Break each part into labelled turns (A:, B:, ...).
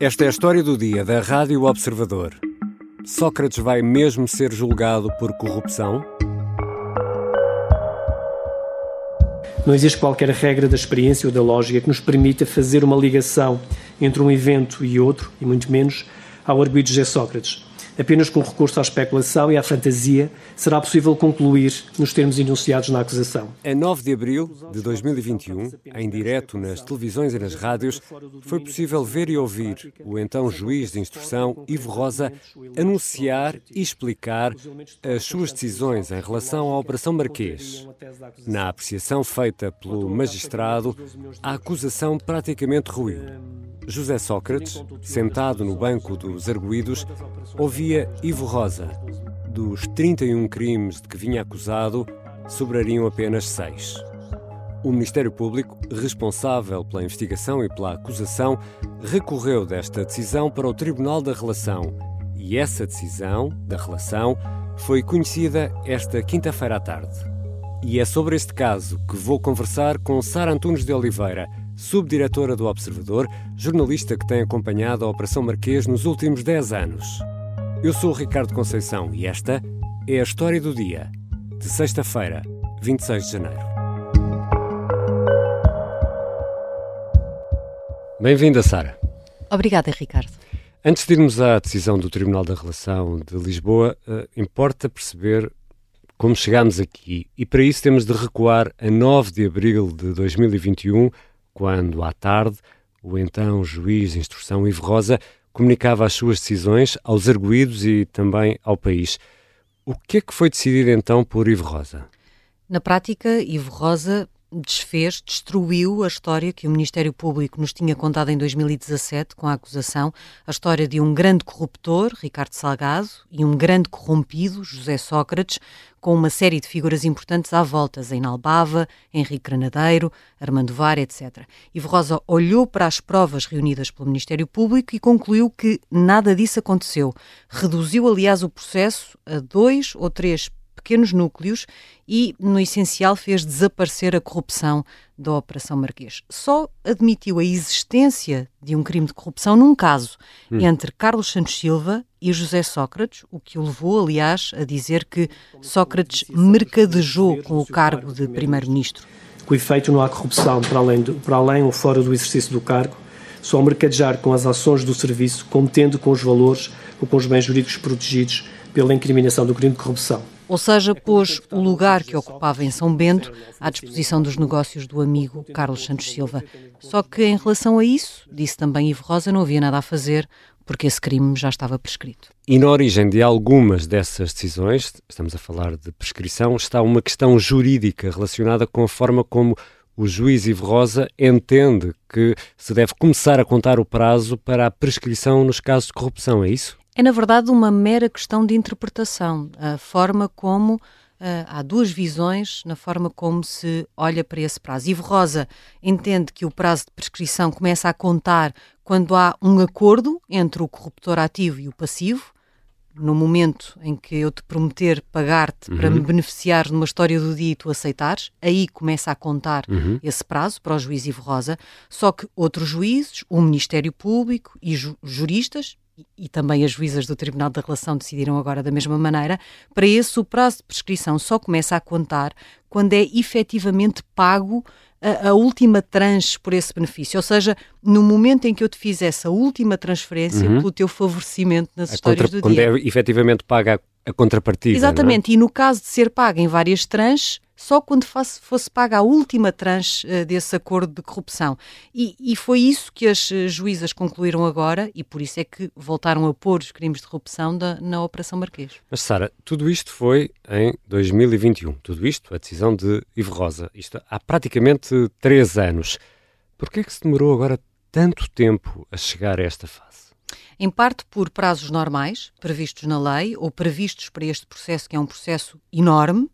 A: Esta é a história do dia da Rádio Observador. Sócrates vai mesmo ser julgado por corrupção?
B: Não existe qualquer regra da experiência ou da lógica que nos permita fazer uma ligação entre um evento e outro, e muito menos ao arguido José Sócrates. Apenas com recurso à especulação e à fantasia será possível concluir nos termos enunciados na acusação.
A: A 9 de abril de 2021, em direto nas televisões e nas rádios, foi possível ver e ouvir o então juiz de instrução, Ivo Rosa, anunciar e explicar as suas decisões em relação à Operação Marquês. Na apreciação feita pelo magistrado, a acusação praticamente ruiu. José Sócrates, sentado no banco dos arguídos, ouvia Ivo Rosa. Dos 31 crimes de que vinha acusado, sobrariam apenas seis. O Ministério Público, responsável pela investigação e pela acusação, recorreu desta decisão para o Tribunal da Relação. E essa decisão, da relação, foi conhecida esta quinta-feira à tarde. E é sobre este caso que vou conversar com Sara Antunes de Oliveira, subdiretora do Observador, jornalista que tem acompanhado a Operação Marquês nos últimos 10 anos. Eu sou o Ricardo Conceição e esta é a história do dia, de sexta-feira, 26 de janeiro. Bem-vinda, Sara.
C: Obrigada, Ricardo.
A: Antes de irmos à decisão do Tribunal da Relação de Lisboa, uh, importa perceber como chegámos aqui. E para isso temos de recuar a 9 de abril de 2021, quando, à tarde, o então juiz de instrução Ivo Rosa comunicava as suas decisões aos arguídos e também ao país. O que é que foi decidido então por Ivo Rosa?
C: Na prática, Ivo Rosa desfez, destruiu a história que o Ministério Público nos tinha contado em 2017 com a acusação, a história de um grande corruptor, Ricardo Salgado, e um grande corrompido, José Sócrates, com uma série de figuras importantes à volta, Zeinal Bava, Henrique Granadeiro, Armando Var, etc. Ivo Rosa olhou para as provas reunidas pelo Ministério Público e concluiu que nada disso aconteceu. Reduziu, aliás, o processo a dois ou três pequenos núcleos e, no essencial, fez desaparecer a corrupção da Operação Marquês. Só admitiu a existência de um crime de corrupção num caso hum. entre Carlos Santos Silva e José Sócrates, o que o levou, aliás, a dizer que Sócrates mercadejou com o cargo de primeiro-ministro.
B: Com efeito, não há corrupção para além, do, para além ou fora do exercício do cargo, só mercadejar com as ações do serviço, contendo com os valores ou com os bens jurídicos protegidos pela incriminação do crime de corrupção
C: ou seja, pôs o lugar que ocupava em São Bento à disposição dos negócios do amigo Carlos Santos Silva. Só que em relação a isso, disse também Ivo Rosa, não havia nada a fazer, porque esse crime já estava prescrito.
A: E na origem de algumas dessas decisões, estamos a falar de prescrição, está uma questão jurídica relacionada com a forma como o juiz Ivo Rosa entende que se deve começar a contar o prazo para a prescrição nos casos de corrupção, é isso?
C: É na verdade uma mera questão de interpretação. A forma como uh, há duas visões na forma como se olha para esse prazo. Ivo Rosa entende que o prazo de prescrição começa a contar quando há um acordo entre o corruptor ativo e o passivo. No momento em que eu te prometer pagar-te uhum. para me beneficiar numa história do dia e tu aceitares, aí começa a contar uhum. esse prazo para o juiz Ivo Rosa. Só que outros juízes, o Ministério Público e ju juristas, e também as juízas do Tribunal da Relação decidiram agora da mesma maneira, para esse o prazo de prescrição só começa a contar quando é efetivamente pago a, a, última tranche por esse benefício. Ou seja, no momento em que eu te fiz essa última transferência uhum. pelo teu favorecimento nas a histórias contra,
A: do quando dia. Quando é efetivamente paga a, contrapartida. É?
C: Exatamente, é? e no caso de ser paga em várias tranches, só quando fosse, fosse paga a última tranche uh, desse acordo de corrupção. E, e, foi isso que as uh, juízas concluíram agora, e por isso é que voltaram a pôr os crimes de corrupção da, na Operação Marquês.
A: Mas, Sara, tudo isto foi em 2021. Tudo isto, a decisão de Ivo Rosa. Isto há praticamente três anos. Por que é que se demorou agora tanto tempo a chegar a esta fase?
C: em parte por prazos normais, previstos na lei, ou previstos para este processo, que é um processo enorme,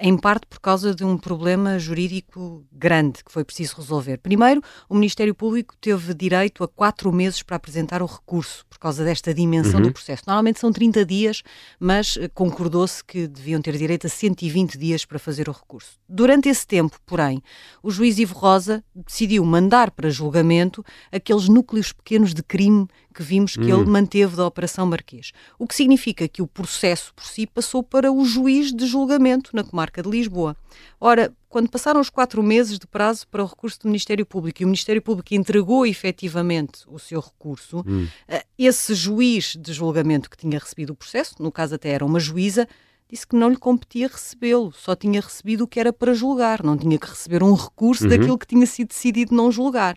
C: em parte por causa de um problema jurídico grande que foi preciso resolver. Primeiro, o Ministério Público teve direito a quatro meses para apresentar o recurso, por causa desta dimensão uhum. do processo. Normalmente são 30 dias, mas uh, concordou-se que deviam ter direito a 120 dias para fazer o recurso. Durante esse tempo, porém, o juiz Ivo Rosa decidiu mandar para julgamento aqueles núcleos pequenos de crime que vimos que hum. ele manteve da Operação Marquês. O que significa que o processo por si passou para o juiz de julgamento na comarca de Lisboa. Ora, quando passaram os quatro meses de prazo para o recurso do Ministério Público e o Ministério Público entregou efetivamente o seu recurso, hum. Eh, esse juiz de julgamento que tinha recebido o processo, no caso até era uma juíza, disse que não lhe competia recebê-lo, só tinha recebido o que era para julgar, não tinha que receber um recurso uhum. daquilo que tinha sido decidido não julgar.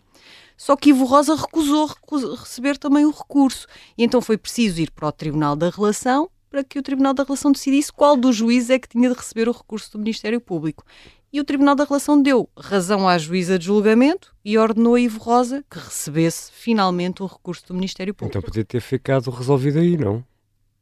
C: Só que Ivo Rosa recusou receber também o recurso. E então foi preciso ir para o Tribunal da Relação para que o Tribunal da Relação decidisse qual dos juízes é que tinha de receber o recurso do Ministério Público. E o Tribunal da Relação deu razão à juíza de julgamento e ordenou a Ivo Rosa que recebesse finalmente o recurso do Ministério Público.
A: Então podia ter ficado resolvido aí, não?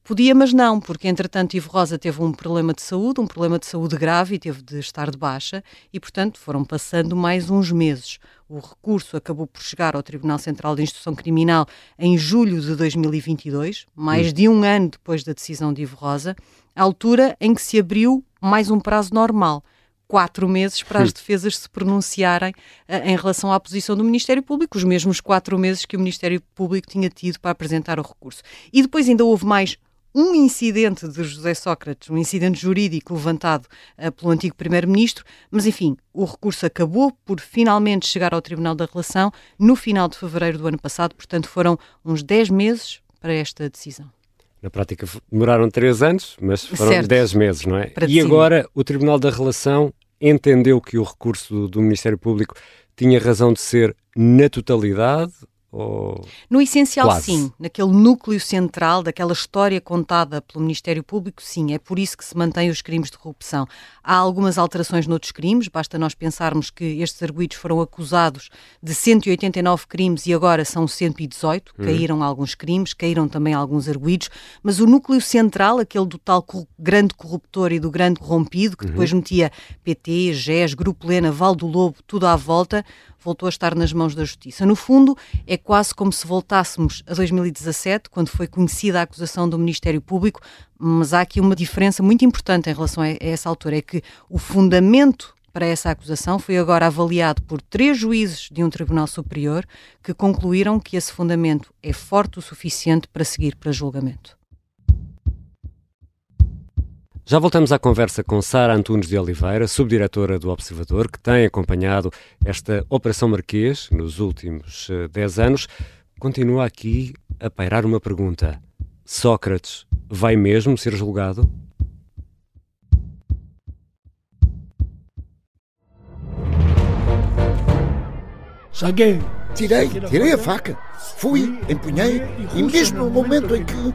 C: Podia, mas não, porque entretanto Ivo Rosa teve um problema de saúde, um problema de saúde grave e teve de estar de baixa e, portanto, foram passando mais uns meses. O recurso acabou por chegar ao Tribunal Central de Instrução Criminal em julho de 2022, mais hum. de um ano depois da decisão de Ivo Rosa, à altura em que se abriu mais um prazo normal quatro meses para as defesas se pronunciarem uh, em relação à posição do Ministério Público, os mesmos quatro meses que o Ministério Público tinha tido para apresentar o recurso. E depois ainda houve mais um incidente de José Sócrates, um incidente jurídico levantado uh, pelo antigo Primeiro-Ministro, mas enfim, o recurso acabou por finalmente chegar ao Tribunal da Relação no final de fevereiro do ano passado, portanto foram uns 10 meses para esta decisão.
A: Na prática demoraram três anos, mas foram certo. 10 meses, não é? Para e agora o Tribunal da Relação entendeu que o recurso do, do Ministério Público tinha razão de ser na totalidade ou...
C: No essencial, Quase. sim. Naquele núcleo central daquela história contada pelo Ministério Público, sim. É por isso que se mantém os crimes de corrupção. Há algumas alterações noutros crimes, basta nós pensarmos que estes arguídos foram acusados de 189 crimes e agora são 118. Uhum. Caíram alguns crimes, caíram também alguns arguídos, mas o núcleo central, aquele do tal grande corruptor e do grande corrompido, que depois uhum. metia PT, GES, Grupo Lena, Val do Lobo, tudo à volta, voltou a estar nas mãos da Justiça. No fundo, é quase como se voltássemos a 2017, quando foi conhecida a acusação do Ministério Público, mas há aqui uma diferença muito importante em relação a essa altura, é que o fundamento para essa acusação foi agora avaliado por três juízes de um Tribunal Superior que concluíram que esse fundamento é forte o suficiente para seguir para julgamento.
A: Já voltamos à conversa com Sara Antunes de Oliveira, subdiretora do Observador, que tem acompanhado esta Operação Marquês nos últimos 10 eh, anos. Continua aqui a pairar uma pergunta. Sócrates vai mesmo ser julgado?
D: Saguei. Tirei, tirei a faca. Fui, empunhei e mesmo no momento em que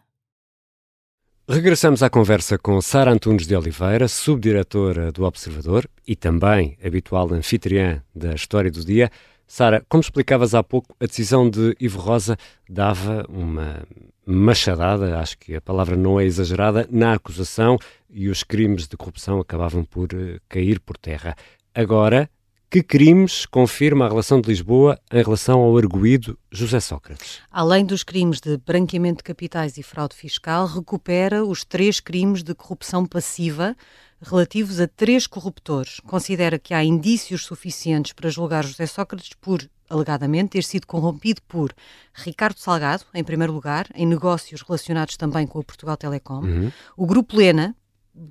A: Regressamos à conversa com Sara Antunes de Oliveira, subdiretora do Observador e também habitual anfitriã da História do Dia. Sara, como explicavas há pouco, a decisão de Ivo Rosa dava uma machadada, acho que a palavra não é exagerada, na acusação e os crimes de corrupção acabavam por uh, cair por terra. Agora, que crimes confirma a relação de Lisboa em relação ao arguído José Sócrates?
C: Além dos crimes de branqueamento de capitais e fraude fiscal, recupera os três crimes de corrupção passiva relativos a três corruptores. Considera que há indícios suficientes para julgar José Sócrates por alegadamente ter sido corrompido por Ricardo Salgado, em primeiro lugar, em negócios relacionados também com o Portugal Telecom, uhum. o Grupo Lena,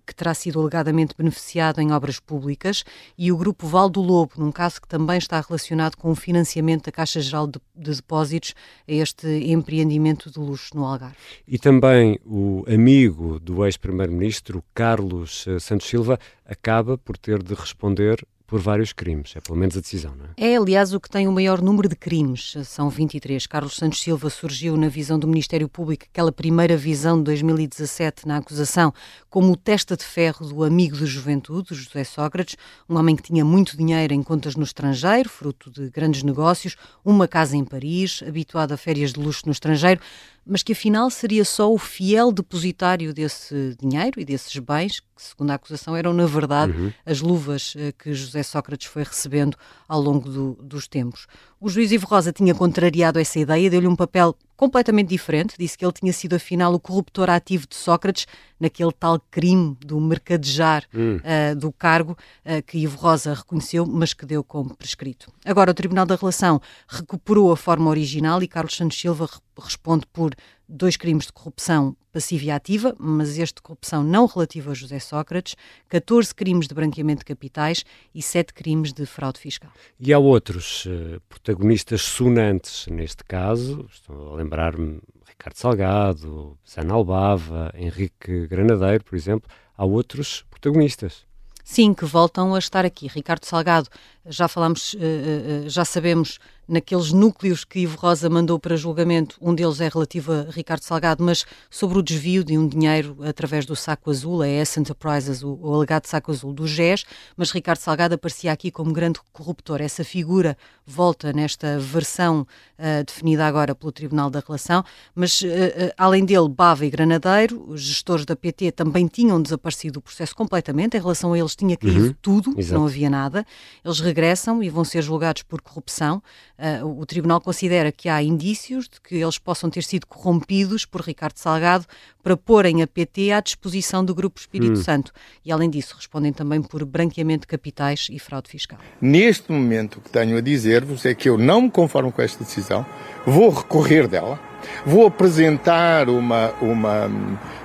C: que terá sido alegadamente beneficiado em obras públicas, e o Grupo Val do Lobo, num caso que também está relacionado com o financiamento da Caixa Geral de, de Depósitos a este empreendimento de luxo no Algarve.
A: E também o amigo do ex-primeiro-ministro, Carlos eh, Santos Silva, acaba por ter de responder por vários crimes. É pelo menos a decisão, não é?
C: É, aliás, o que tem o maior número de crimes. São 23. Carlos Santos Silva surgiu na visão do Ministério Público, aquela primeira visão de 2017 na acusação, como o testa de ferro do amigo de juventude, José Sócrates, um homem que tinha muito dinheiro em contas no estrangeiro, fruto de grandes negócios, uma casa em Paris, habituado a férias de luxo no estrangeiro, mas que afinal seria só o fiel depositário desse dinheiro e desses bens, que segundo a acusação eram na verdade uhum. as luvas eh, que José Sócrates foi recebendo ao longo do, dos tempos. O juiz Ivo Rosa tinha contrariado essa ideia, deu-lhe um papel completamente diferente, disse que ele tinha sido afinal o corruptor ativo de Sócrates naquele tal crime do mercadejar hum. uh, do cargo uh, que Ivo Rosa reconheceu, mas que deu como prescrito. Agora, o Tribunal da Relação recuperou a forma original e Carlos Santos Silva responde por dois crimes de corrupção passiva e ativa, mas este de corrupção não relativo a José Sócrates, 14 crimes de branqueamento de capitais e 7 crimes de fraude fiscal.
A: E há outros uh, protagonistas sonantes neste caso, estou a lembrar-me Ricardo Salgado, Sana Albava, Henrique Granadeiro, por exemplo, há outros protagonistas.
C: Sim, que voltam a estar aqui. Ricardo Salgado, já falamos, uh, uh, já sabemos naqueles núcleos que Ivo Rosa mandou para julgamento, um deles é relativo a Ricardo Salgado, mas sobre o desvio de um dinheiro através do saco azul, a S Enterprises, o, o alegado saco azul do GES, mas Ricardo Salgado aparecia aqui como grande corruptor. Essa figura volta nesta versão uh, definida agora pelo Tribunal da Relação, mas uh, uh, além dele, Bava e Granadeiro, os gestores da PT também tinham desaparecido do processo completamente, em relação a eles tinha caído uhum. tudo, Exato. não havia nada. Eles regressam e vão ser julgados por corrupção uh, o Tribunal considera que há indícios de que eles possam ter sido corrompidos por Ricardo Salgado para porem a PT à disposição do Grupo Espírito hum. Santo. E, além disso, respondem também por branqueamento de capitais e fraude fiscal.
E: Neste momento, o que tenho a dizer-vos é que eu não me conformo com esta decisão, vou recorrer dela, vou apresentar uma, uma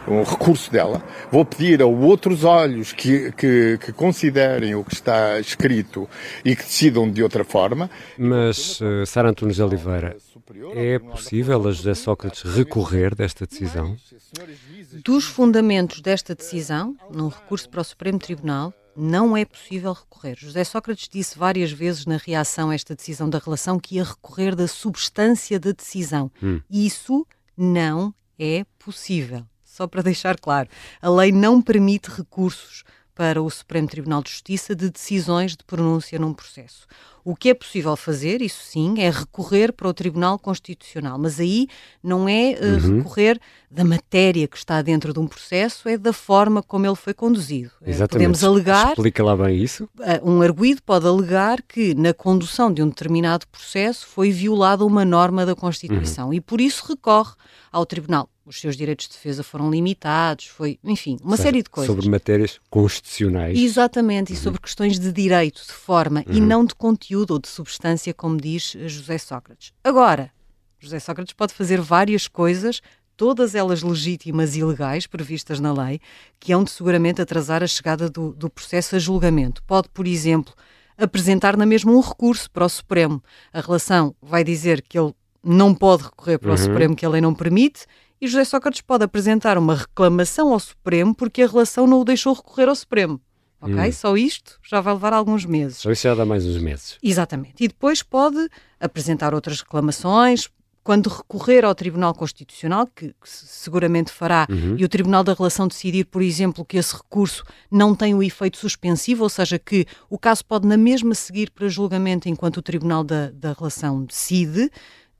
E: um recurso dela. Vou pedir a outros olhos que, que, que, considerem o que está escrito e que decidam de outra forma.
A: Mas, uh, Sara Antunes de Oliveira, é possível a José Sócrates recorrer desta decisão?
C: Dos fundamentos desta decisão, num recurso para o Supremo Tribunal, não é possível recorrer. José Sócrates disse várias vezes na reação a esta decisão da relação que ia recorrer da substância da decisão. Hum. Isso não é possível só para deixar claro. A lei não permite recursos para o Supremo Tribunal de Justiça de decisões de pronúncia num processo. O que é possível fazer, isso sim, é recorrer para o Tribunal Constitucional, mas aí não é uh, uhum. recorrer da matéria que está dentro de um processo, é da forma como ele foi conduzido.
A: Eh, Exatamente. Podemos alegar. Explica lá bem isso.
C: Uh, um arguído pode alegar que na condução de um determinado processo foi violada uma norma da Constituição uhum. e por isso recorre ao Tribunal os seus direitos de defesa foram limitados, foi, enfim, uma série de coisas.
A: Sobre matérias constitucionais.
C: Exatamente, uhum. e sobre questões de direito, de forma, uhum. e não de conteúdo ou de substância, como diz José Sócrates. Agora, José Sócrates pode fazer várias coisas, todas elas legítimas e legais, previstas na lei, que hão de seguramente atrasar a chegada do, do processo a julgamento. Pode, por exemplo, apresentar na mesma um recurso para o Supremo. A relação vai dizer que ele não pode recorrer para uhum. o Supremo, que a lei não permite, e José Sócrates pode apresentar uma reclamação ao Supremo porque a relação não o deixou recorrer ao Supremo. Ok? Hum. Só isto já vai levar alguns meses.
A: Só isso já dá mais uns meses.
C: Exatamente. E depois pode apresentar outras reclamações, quando recorrer ao Tribunal Constitucional, que, que seguramente fará, uhum. e o Tribunal da Relação decidir, por exemplo, que esse recurso não tem o efeito suspensivo, ou seja, que o caso pode na mesma seguir para julgamento enquanto o Tribunal da, da Relação decide,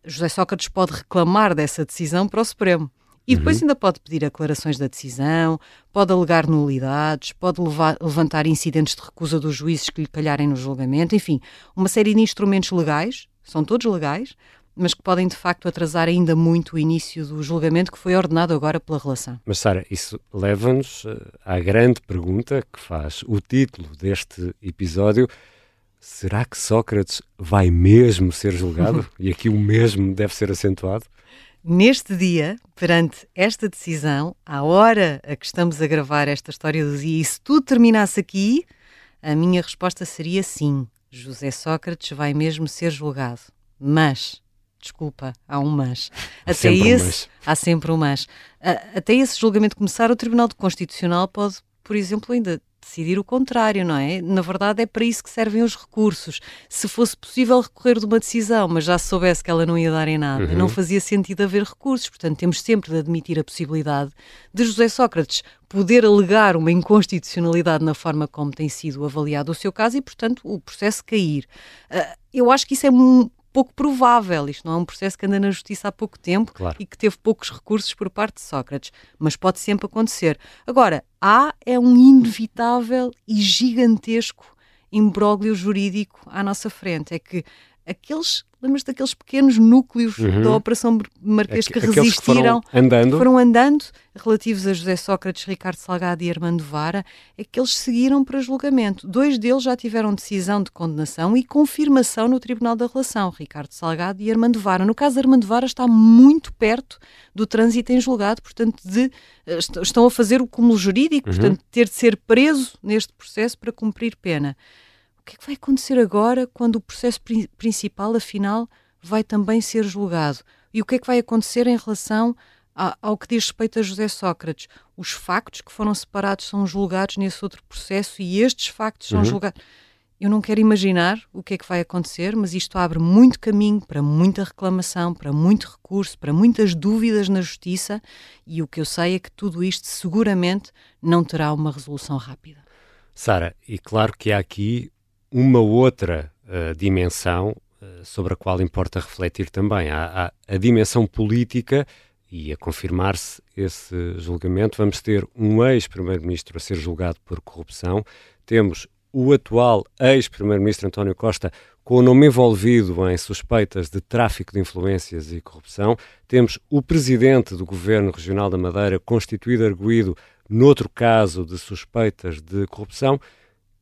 C: José Sócrates pode reclamar dessa decisão para o Supremo. E depois uhum. ainda pode pedir aclarações da decisão, pode alegar nulidades, pode levar, levantar incidentes de recusa dos juízes que lhe calharem no julgamento, enfim, uma série de instrumentos legais, são todos legais, mas que podem de facto atrasar ainda muito o início do julgamento que foi ordenado agora pela relação.
A: Mas Sara, isso leva-nos eh, à grande pergunta que faz o título deste episódio será que Sócrates vai mesmo ser julgado? e aqui o mesmo deve ser acentuado?
C: Neste dia, perante esta decisão, à hora a que estamos a gravar esta história do dia, e se tudo terminasse aqui, a minha resposta seria sim. José Sócrates vai mesmo ser julgado. Mas, desculpa, há um mas.
A: Há até esse, um mas.
C: há sempre um mas. Até esse julgamento começar, o Tribunal Constitucional pode, por exemplo, ainda decidir o contrário, não é? Na verdade, é para isso que servem os recursos. Se fosse possível recorrer de uma decisão, mas já soubesse que ela não ia dar em nada, uhum. não fazia sentido haver recursos. Portanto, temos sempre de admitir a possibilidade de José Sócrates poder alegar uma inconstitucionalidade na forma como tem sido avaliado o seu caso e, portanto, o processo cair. Uh, eu acho que isso é pouco provável. Isto não é um processo que anda na justiça há pouco tempo claro. e que teve poucos recursos por parte de Sócrates, mas pode sempre acontecer. Agora, há é um inevitável e gigantesco imbróglio jurídico à nossa frente. É que aqueles Lembras daqueles pequenos núcleos uhum. da Operação Marquês que resistiram,
A: que foram andando.
C: foram andando, relativos a José Sócrates, Ricardo Salgado e Armando Vara, é que eles seguiram para julgamento. Dois deles já tiveram decisão de condenação e confirmação no Tribunal da Relação, Ricardo Salgado e Armando Vara. No caso de Armando Vara está muito perto do trânsito em julgado, portanto, de, eh, estão a fazer o cúmulo jurídico, uhum. portanto, ter de ser preso neste processo para cumprir pena que é que vai acontecer agora quando o processo principal, afinal, vai também ser julgado? E o que é que vai acontecer em relação a, ao que diz respeito a José Sócrates? Os factos que foram separados são julgados nesse outro processo e estes factos são uhum. julgados. Eu não quero imaginar o que é que vai acontecer, mas isto abre muito caminho para muita reclamação, para muito recurso, para muitas dúvidas na justiça e o que eu sei é que tudo isto seguramente não terá uma resolução rápida.
A: Sara, e claro que há aqui uma outra uh, dimensão uh, sobre a qual importa refletir também. Há, há a dimensão política e a confirmar-se esse julgamento, vamos ter um ex-primeiro-ministro a ser julgado por corrupção, temos o atual ex-primeiro-ministro António Costa com o nome envolvido em suspeitas de tráfico de influências e corrupção, temos o presidente do Governo Regional da Madeira constituído arguído noutro caso de suspeitas de corrupção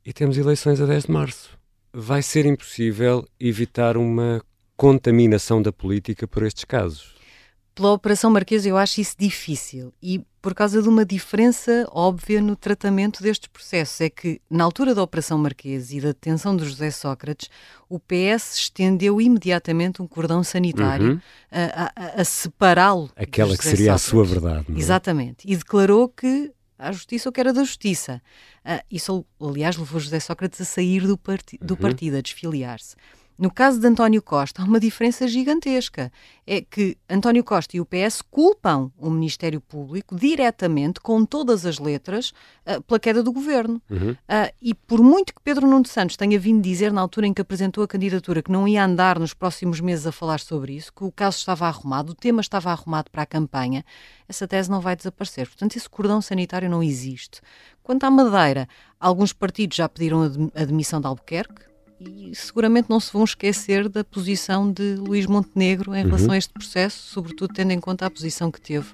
A: e temos eleições a 10 de março. Vai ser impossível evitar uma contaminação da política por estes casos?
C: Pela Operação Marquesa eu acho isso difícil e por causa de uma diferença óbvia no tratamento destes processos. É que, na altura da Operação Marquesa e da detenção de José Sócrates, o PS estendeu imediatamente um cordão sanitário uhum. a, a, a separá-lo.
A: Aquela que seria Sócrates. a sua verdade. Não
C: é? Exatamente. E declarou que à justiça o que era da justiça. Uh, isso, aliás, levou José Sócrates a sair do, parti do uhum. partido, a desfiliar-se. No caso de António Costa, há uma diferença gigantesca. É que António Costa e o PS culpam o Ministério Público diretamente, com todas as letras, uh, pela queda do governo. Uhum. Uh, e por muito que Pedro Nuno Santos tenha vindo dizer, na altura em que apresentou a candidatura, que não ia andar nos próximos meses a falar sobre isso, que o caso estava arrumado, o tema estava arrumado para a campanha, essa tese não vai desaparecer. Portanto, esse cordão sanitário não existe. Quanto à Madeira, alguns partidos já pediram a admissão de Albuquerque, e seguramente não se vão esquecer da posição de Luís Montenegro em relação uhum. a este processo, sobretudo tendo em conta a posição que teve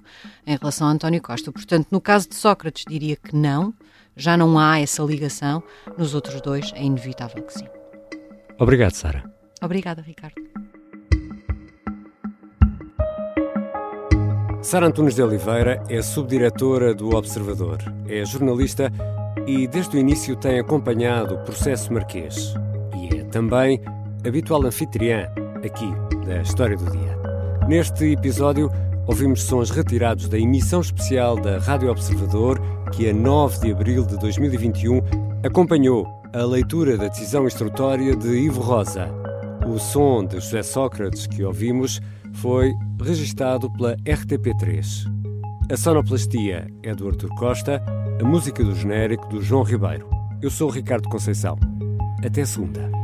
C: em relação a António Costa. Portanto, no caso de Sócrates, diria que não, já não há essa ligação. Nos outros dois, é inevitável que sim.
A: Obrigado, Sara.
C: Obrigada, Ricardo.
A: Sara Antunes de Oliveira é subdiretora do Observador, é jornalista e desde o início tem acompanhado o processo marquês também habitual anfitriã aqui da História do Dia. Neste episódio, ouvimos sons retirados da emissão especial da Rádio Observador, que a 9 de abril de 2021 acompanhou a leitura da decisão instrutória de Ivo Rosa. O som de José Sócrates que ouvimos foi registado pela RTP3. A sonoplastia é do Artur Costa, a música do genérico do João Ribeiro. Eu sou o Ricardo Conceição. Até segunda.